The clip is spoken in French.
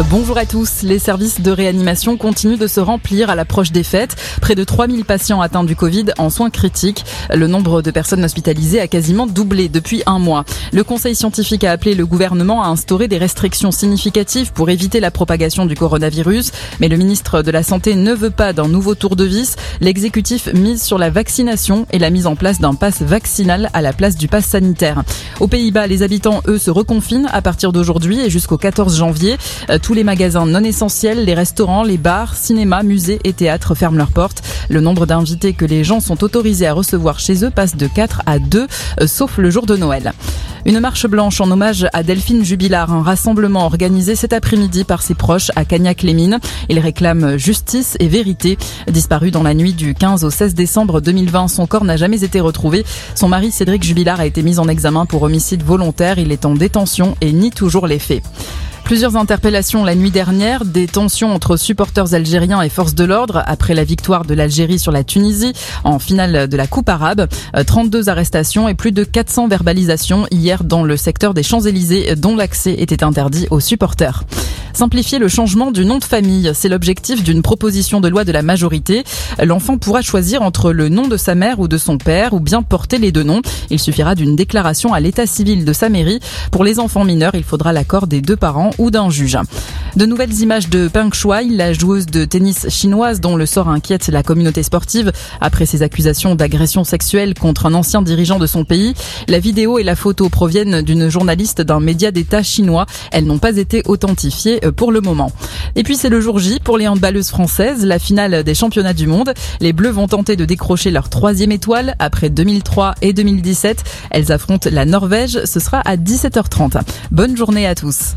Bonjour à tous. Les services de réanimation continuent de se remplir à l'approche des fêtes. Près de 3000 patients atteints du Covid en soins critiques. Le nombre de personnes hospitalisées a quasiment doublé depuis un mois. Le conseil scientifique a appelé le gouvernement à instaurer des restrictions significatives pour éviter la propagation du coronavirus. Mais le ministre de la Santé ne veut pas d'un nouveau tour de vis. L'exécutif mise sur la vaccination et la mise en place d'un pass vaccinal à la place du pass sanitaire. Aux Pays-Bas, les habitants, eux, se reconfinent à partir d'aujourd'hui et jusqu'au 14 janvier. Tous les magasins non essentiels, les restaurants, les bars, cinémas, musées et théâtres ferment leurs portes. Le nombre d'invités que les gens sont autorisés à recevoir chez eux passe de 4 à 2, euh, sauf le jour de Noël. Une marche blanche en hommage à Delphine Jubilard, un rassemblement organisé cet après-midi par ses proches à Cagnac-les-Mines. Il réclame justice et vérité. Disparu dans la nuit du 15 au 16 décembre 2020, son corps n'a jamais été retrouvé. Son mari Cédric Jubilard a été mis en examen pour homicide volontaire. Il est en détention et nie toujours les faits. Plusieurs interpellations la nuit dernière, des tensions entre supporters algériens et forces de l'ordre après la victoire de l'Algérie sur la Tunisie en finale de la Coupe arabe. 32 arrestations et plus de 400 verbalisations hier dans le secteur des Champs-Élysées dont l'accès était interdit aux supporters. Simplifier le changement du nom de famille, c'est l'objectif d'une proposition de loi de la majorité. L'enfant pourra choisir entre le nom de sa mère ou de son père ou bien porter les deux noms. Il suffira d'une déclaration à l'état civil de sa mairie. Pour les enfants mineurs, il faudra l'accord des deux parents ou d'un juge. De nouvelles images de Peng Shuai, la joueuse de tennis chinoise dont le sort inquiète la communauté sportive après ses accusations d'agression sexuelle contre un ancien dirigeant de son pays. La vidéo et la photo proviennent d'une journaliste d'un média d'État chinois. Elles n'ont pas été authentifiées pour le moment. Et puis c'est le jour J pour les handballeuses françaises, la finale des championnats du monde. Les Bleus vont tenter de décrocher leur troisième étoile après 2003 et 2017. Elles affrontent la Norvège. Ce sera à 17h30. Bonne journée à tous.